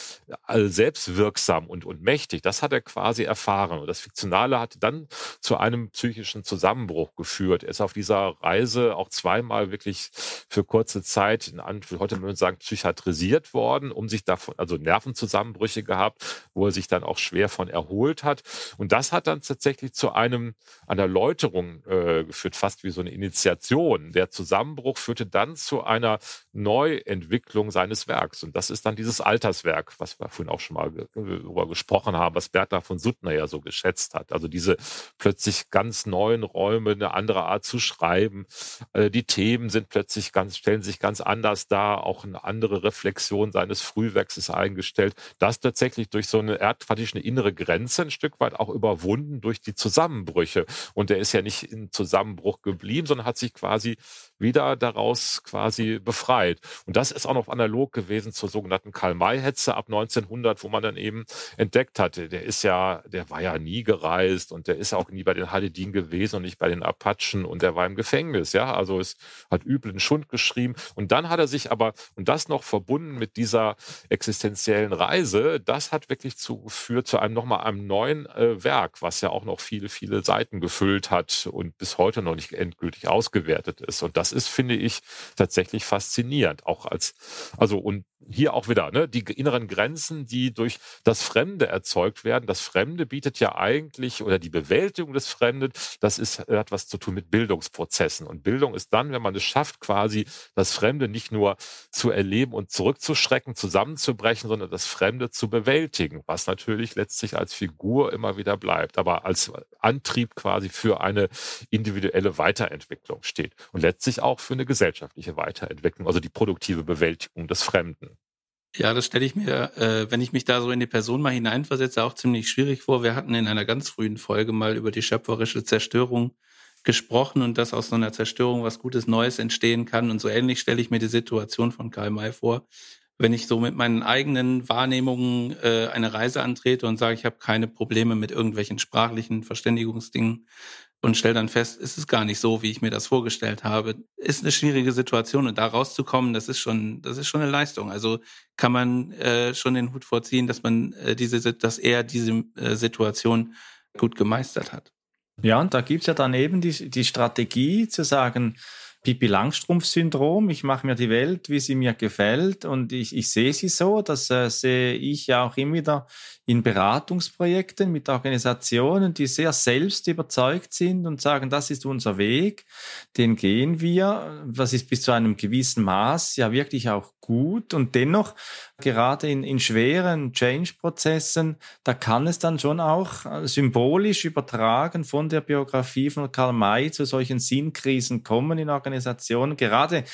selbstwirksam und, und mächtig. Das hat er quasi erfahren. Und das Fiktionale hat dann zu einem psychischen Zusammenbruch geführt. Er ist auf dieser Reise auch zweimal wirklich für kurze Zeit, in, heute würde man sagen, psychiatrisiert worden, um sich davon, also Nervenzusammenbrüche gehabt, wo er sich dann auch schwer von erholt hat. Und das hat dann tatsächlich zu einem, einer Läuterung äh, geführt, fast wie so eine Initiation. Der Zusammenbruch führte dann zu einer Neuentwicklung seines Werks. Und das ist dann dieses Alterswerk, was wir vorhin auch schon mal darüber gesprochen haben, was Bertha von Suttner ja so geschätzt hat. Also diese plötzlich ganz neuen Räume, eine andere Art zu schreiben. Äh, die Themen sind plötzlich ganz, stellen sich ganz anders dar. Auch eine andere Reflexion seines Frühwerks ist eingestellt. Das tatsächlich durch so eine, er praktisch eine innere Grenze Stück weit auch überwunden durch die Zusammenbrüche. Und er ist ja nicht in Zusammenbruch geblieben, sondern hat sich quasi wieder daraus quasi befreit. Und das ist auch noch analog gewesen zur sogenannten Karl-May-Hetze ab 1900, wo man dann eben entdeckt hatte, der ist ja, der war ja nie gereist und der ist auch nie bei den Haledin gewesen und nicht bei den Apachen und der war im Gefängnis, ja, also es hat üblen Schund geschrieben und dann hat er sich aber, und das noch verbunden mit dieser existenziellen Reise, das hat wirklich zugeführt zu einem nochmal einem neuen äh, Werk, was ja auch noch viele, viele Seiten gefüllt hat und bis heute noch nicht endgültig ausgewertet ist. Und das das ist, finde ich, tatsächlich faszinierend. Auch als, also und hier auch wieder, ne, die inneren Grenzen, die durch das Fremde erzeugt werden. Das Fremde bietet ja eigentlich, oder die Bewältigung des Fremden, das ist, hat was zu tun mit Bildungsprozessen. Und Bildung ist dann, wenn man es schafft, quasi das Fremde nicht nur zu erleben und zurückzuschrecken, zusammenzubrechen, sondern das Fremde zu bewältigen, was natürlich letztlich als Figur immer wieder bleibt, aber als Antrieb quasi für eine individuelle Weiterentwicklung steht und letztlich auch für eine gesellschaftliche Weiterentwicklung, also die produktive Bewältigung des Fremden. Ja, das stelle ich mir, äh, wenn ich mich da so in die Person mal hineinversetze, auch ziemlich schwierig vor. Wir hatten in einer ganz frühen Folge mal über die schöpferische Zerstörung gesprochen und dass aus so einer Zerstörung was Gutes Neues entstehen kann. Und so ähnlich stelle ich mir die Situation von Karl May vor. Wenn ich so mit meinen eigenen Wahrnehmungen äh, eine Reise antrete und sage, ich habe keine Probleme mit irgendwelchen sprachlichen Verständigungsdingen, und stelle dann fest, ist es gar nicht so, wie ich mir das vorgestellt habe. Ist eine schwierige Situation und da rauszukommen, das ist schon, das ist schon eine Leistung. Also kann man äh, schon den Hut vorziehen, dass man äh, diese, dass er diese äh, Situation gut gemeistert hat. Ja, und da gibt's ja dann eben die, die Strategie zu sagen, Pippi Langstrumpf-Syndrom. Ich mache mir die Welt, wie sie mir gefällt und ich, ich sehe sie so. Das äh, sehe ich ja auch immer wieder in Beratungsprojekten mit Organisationen, die sehr selbst überzeugt sind und sagen, das ist unser Weg, den gehen wir. Das ist bis zu einem gewissen Maß ja wirklich auch gut. Und dennoch, gerade in, in schweren Change-Prozessen, da kann es dann schon auch äh, symbolisch übertragen von der Biografie von Karl May zu solchen Sinnkrisen kommen in Organisationen. Gerade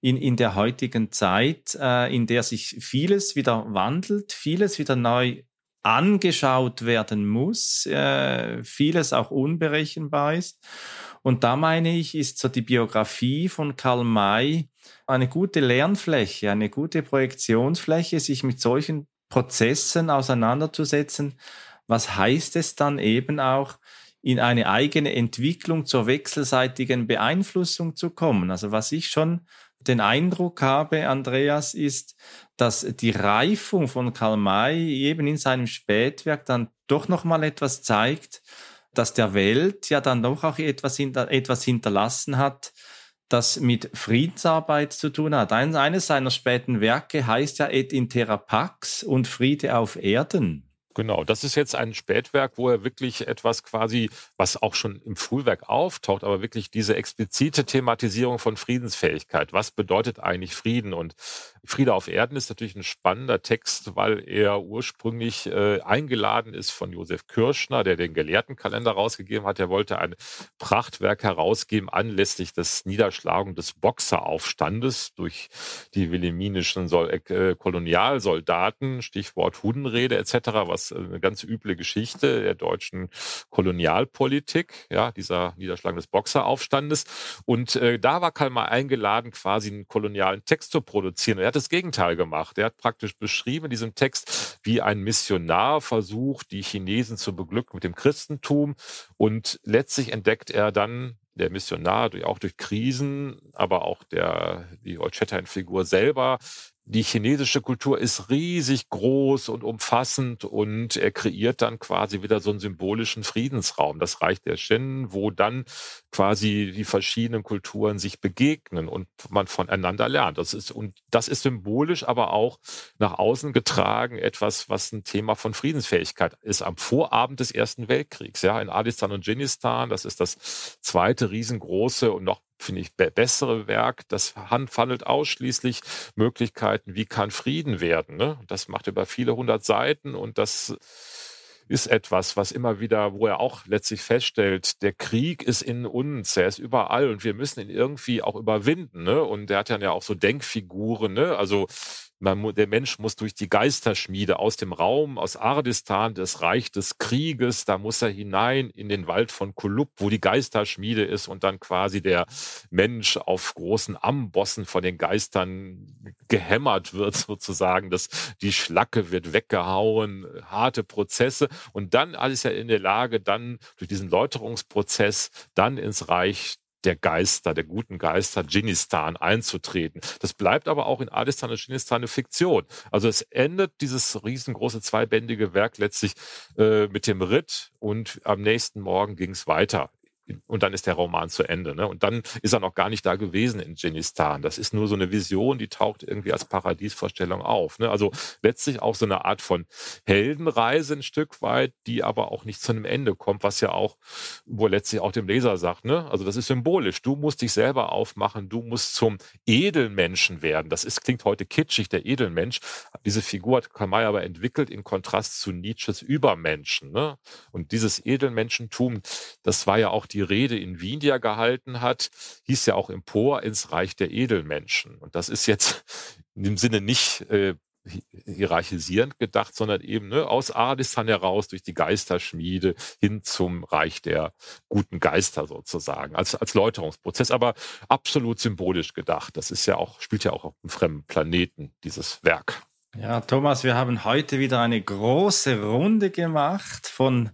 in, in der heutigen Zeit, äh, in der sich vieles wieder wandelt, vieles wieder neu angeschaut werden muss, äh, vieles auch unberechenbar ist. Und da meine ich, ist so die Biografie von Karl May eine gute Lernfläche, eine gute Projektionsfläche, sich mit solchen Prozessen auseinanderzusetzen. Was heißt es dann eben auch, in eine eigene Entwicklung zur wechselseitigen Beeinflussung zu kommen? Also was ich schon den Eindruck habe, Andreas, ist, dass die Reifung von Karl May eben in seinem Spätwerk dann doch noch mal etwas zeigt, dass der Welt ja dann doch auch etwas, hinter, etwas hinterlassen hat, das mit Friedensarbeit zu tun hat. Eines seiner späten Werke heißt ja Et in Terra Pax und Friede auf Erden. Genau, das ist jetzt ein Spätwerk, wo er wirklich etwas quasi, was auch schon im Frühwerk auftaucht, aber wirklich diese explizite Thematisierung von Friedensfähigkeit. Was bedeutet eigentlich Frieden? Und Friede auf Erden ist natürlich ein spannender Text, weil er ursprünglich äh, eingeladen ist von Josef Kirschner, der den Gelehrtenkalender rausgegeben hat. Er wollte ein Prachtwerk herausgeben anlässlich des Niederschlagung des Boxeraufstandes durch die wilhelminischen Sol äh, Kolonialsoldaten, Stichwort Hudenrede etc., was eine ganz üble Geschichte der deutschen Kolonialpolitik, ja, dieser Niederschlagung des Boxeraufstandes. Und äh, da war Karl mal eingeladen, quasi einen kolonialen Text zu produzieren. Er hat das Gegenteil gemacht. Er hat praktisch beschrieben in diesem Text, wie ein Missionar versucht, die Chinesen zu beglücken mit dem Christentum. Und letztlich entdeckt er dann der Missionar auch durch Krisen, aber auch der, die Olchettein-Figur selber, die chinesische Kultur ist riesig groß und umfassend und er kreiert dann quasi wieder so einen symbolischen Friedensraum, das Reich der Shen, wo dann quasi die verschiedenen Kulturen sich begegnen und man voneinander lernt. Das ist, und das ist symbolisch, aber auch nach außen getragen etwas, was ein Thema von Friedensfähigkeit ist. Am Vorabend des Ersten Weltkriegs, ja, in Adistan und Dschinnistan, das ist das zweite riesengroße und noch finde ich, bessere Werk. Das handelt ausschließlich Möglichkeiten, wie kann Frieden werden. Ne? Das macht über viele hundert Seiten und das ist etwas, was immer wieder, wo er auch letztlich feststellt, der Krieg ist in uns, er ist überall und wir müssen ihn irgendwie auch überwinden. Ne? Und er hat dann ja auch so Denkfiguren, ne? also man, der Mensch muss durch die Geisterschmiede aus dem Raum, aus Ardistan, das Reich des Krieges, da muss er hinein in den Wald von Kulub, wo die Geisterschmiede ist und dann quasi der Mensch auf großen Ambossen von den Geistern gehämmert wird sozusagen, dass die Schlacke wird weggehauen, harte Prozesse und dann alles ja in der Lage, dann durch diesen Läuterungsprozess dann ins Reich der Geister, der guten Geister Dschinnistan einzutreten. Das bleibt aber auch in Adistan und Dschinnistan eine Fiktion. Also es endet dieses riesengroße zweibändige Werk letztlich äh, mit dem Ritt und am nächsten Morgen ging es weiter und dann ist der Roman zu Ende. Ne? Und dann ist er noch gar nicht da gewesen in Dschinnistan. Das ist nur so eine Vision, die taucht irgendwie als Paradiesvorstellung auf. Ne? Also letztlich auch so eine Art von Heldenreise ein Stück weit, die aber auch nicht zu einem Ende kommt, was ja auch, wo letztlich auch dem Leser sagt, ne? also das ist symbolisch. Du musst dich selber aufmachen, du musst zum Edelmenschen werden. Das ist, klingt heute kitschig, der Edelmensch. Diese Figur hat Kamai aber entwickelt in Kontrast zu Nietzsches Übermenschen. Ne? Und dieses Edelmenschentum, das war ja auch die Rede in Wien, die er gehalten hat, hieß ja auch Empor ins Reich der Edelmenschen. Und das ist jetzt in dem Sinne nicht äh, hierarchisierend gedacht, sondern eben ne, aus Ardistan heraus durch die Geisterschmiede hin zum Reich der guten Geister sozusagen, als, als Läuterungsprozess, aber absolut symbolisch gedacht. Das ist ja auch, spielt ja auch auf einem fremden Planeten, dieses Werk. Ja, Thomas, wir haben heute wieder eine große Runde gemacht von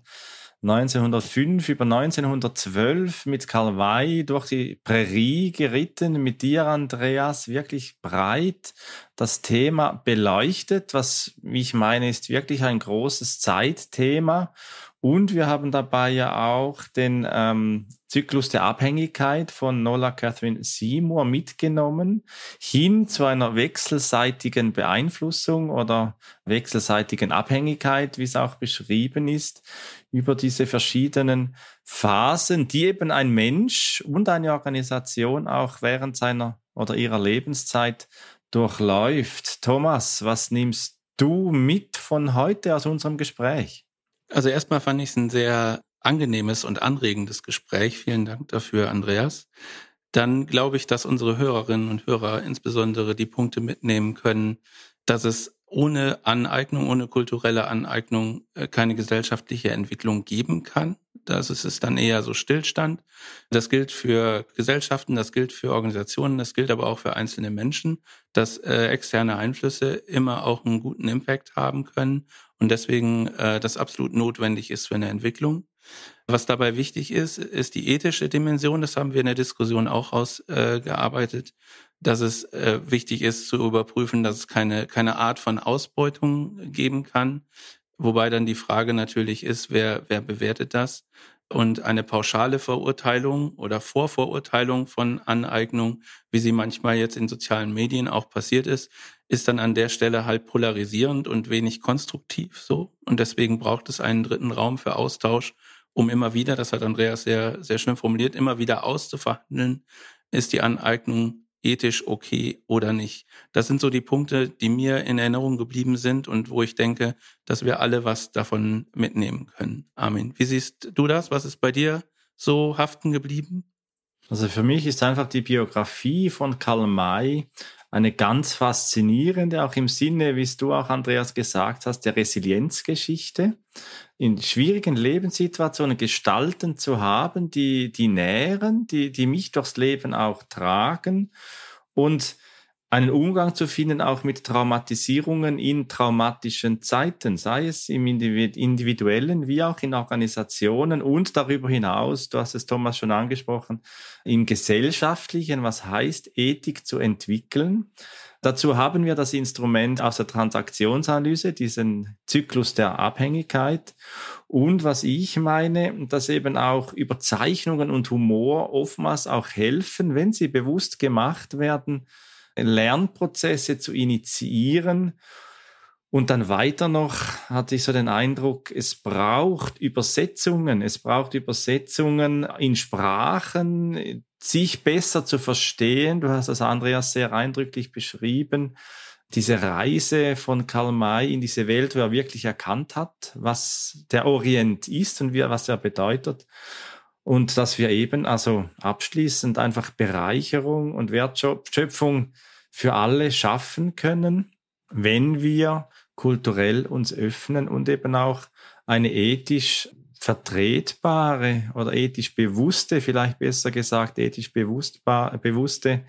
1905 über 1912 mit Karl May durch die Prärie geritten, mit dir, Andreas, wirklich breit das Thema beleuchtet, was, wie ich meine, ist wirklich ein großes Zeitthema. Und wir haben dabei ja auch den ähm, Zyklus der Abhängigkeit von Nola Catherine Seymour mitgenommen, hin zu einer wechselseitigen Beeinflussung oder wechselseitigen Abhängigkeit, wie es auch beschrieben ist, über diese verschiedenen Phasen, die eben ein Mensch und eine Organisation auch während seiner oder ihrer Lebenszeit durchläuft. Thomas, was nimmst du mit von heute aus unserem Gespräch? Also erstmal fand ich es ein sehr angenehmes und anregendes Gespräch. Vielen Dank dafür, Andreas. Dann glaube ich, dass unsere Hörerinnen und Hörer insbesondere die Punkte mitnehmen können, dass es ohne Aneignung, ohne kulturelle Aneignung äh, keine gesellschaftliche Entwicklung geben kann. Das ist es dann eher so Stillstand. Das gilt für Gesellschaften, das gilt für Organisationen, das gilt aber auch für einzelne Menschen, dass äh, externe Einflüsse immer auch einen guten Impact haben können und deswegen äh, das absolut notwendig ist für eine Entwicklung. Was dabei wichtig ist, ist die ethische Dimension. Das haben wir in der Diskussion auch ausgearbeitet, äh, dass es äh, wichtig ist zu überprüfen, dass es keine, keine Art von Ausbeutung geben kann. Wobei dann die Frage natürlich ist, wer, wer bewertet das? Und eine pauschale Verurteilung oder Vorverurteilung von Aneignung, wie sie manchmal jetzt in sozialen Medien auch passiert ist, ist dann an der Stelle halt polarisierend und wenig konstruktiv so. Und deswegen braucht es einen dritten Raum für Austausch um immer wieder, das hat Andreas sehr, sehr schön formuliert, immer wieder auszuverhandeln, ist die Aneignung ethisch okay oder nicht. Das sind so die Punkte, die mir in Erinnerung geblieben sind und wo ich denke, dass wir alle was davon mitnehmen können. Armin, wie siehst du das? Was ist bei dir so haften geblieben? Also für mich ist einfach die Biografie von Karl May eine ganz faszinierende, auch im Sinne, wie es du auch, Andreas, gesagt hast, der Resilienzgeschichte in schwierigen Lebenssituationen Gestalten zu haben, die, die nähren, die, die mich durchs Leben auch tragen und einen Umgang zu finden, auch mit Traumatisierungen in traumatischen Zeiten, sei es im individuellen wie auch in Organisationen und darüber hinaus, du hast es Thomas schon angesprochen, im gesellschaftlichen, was heißt Ethik zu entwickeln. Dazu haben wir das Instrument aus der Transaktionsanalyse, diesen Zyklus der Abhängigkeit. Und was ich meine, dass eben auch Überzeichnungen und Humor oftmals auch helfen, wenn sie bewusst gemacht werden, Lernprozesse zu initiieren. Und dann weiter noch hatte ich so den Eindruck, es braucht Übersetzungen, es braucht Übersetzungen in Sprachen, sich besser zu verstehen. Du hast das, Andreas, sehr eindrücklich beschrieben. Diese Reise von Karl May in diese Welt, wo er wirklich erkannt hat, was der Orient ist und wie, was er bedeutet. Und dass wir eben also abschließend einfach Bereicherung und Wertschöpfung für alle schaffen können, wenn wir kulturell uns öffnen und eben auch eine ethisch vertretbare oder ethisch bewusste, vielleicht besser gesagt, ethisch bewusste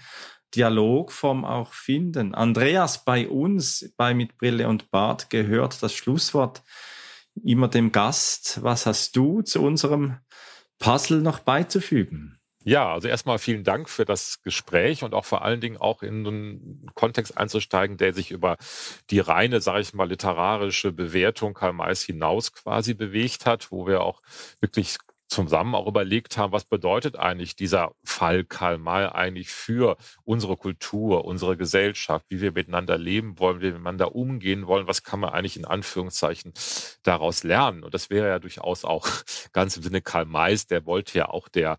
Dialogform auch finden. Andreas, bei uns, bei Mit Brille und Bart, gehört das Schlusswort immer dem Gast. Was hast du zu unserem Puzzle noch beizufügen? Ja, also erstmal vielen Dank für das Gespräch und auch vor allen Dingen auch in einen Kontext einzusteigen, der sich über die reine, sage ich mal, literarische Bewertung Karl Mays hinaus quasi bewegt hat, wo wir auch wirklich zusammen auch überlegt haben, was bedeutet eigentlich dieser Fall Karl May eigentlich für unsere Kultur, unsere Gesellschaft, wie wir miteinander leben wollen, wie wir miteinander umgehen wollen, was kann man eigentlich in Anführungszeichen daraus lernen? Und das wäre ja durchaus auch ganz im Sinne Karl Mays, der wollte ja auch der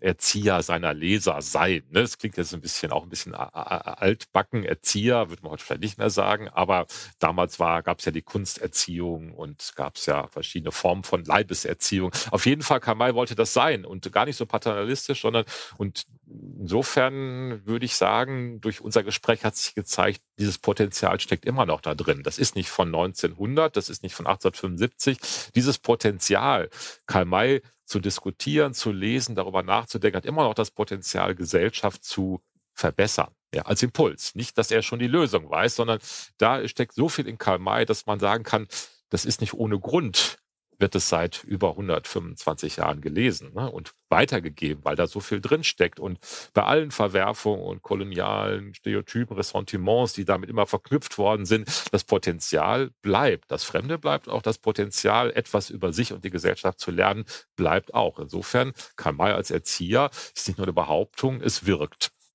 Erzieher seiner Leser sein. Ne? Das klingt jetzt ein bisschen auch ein bisschen altbacken, Erzieher, würde man heute vielleicht nicht mehr sagen, aber damals gab es ja die Kunsterziehung und gab es ja verschiedene Formen von Leibeserziehung. Auf jeden Fall Kamai wollte das sein und gar nicht so paternalistisch, sondern und insofern würde ich sagen, durch unser Gespräch hat sich gezeigt, dieses Potenzial steckt immer noch da drin. Das ist nicht von 1900, das ist nicht von 1875. Dieses Potenzial, Karl May zu diskutieren, zu lesen, darüber nachzudenken, hat immer noch das Potenzial, Gesellschaft zu verbessern. Ja, als Impuls. Nicht, dass er schon die Lösung weiß, sondern da steckt so viel in Karl May, dass man sagen kann, das ist nicht ohne Grund wird es seit über 125 Jahren gelesen ne, und weitergegeben, weil da so viel drinsteckt. Und bei allen Verwerfungen und kolonialen Stereotypen, Ressentiments, die damit immer verknüpft worden sind, das Potenzial bleibt. Das Fremde bleibt auch, das Potenzial, etwas über sich und die Gesellschaft zu lernen, bleibt auch. Insofern, Karl May als Erzieher ist nicht nur eine Behauptung, es wirkt.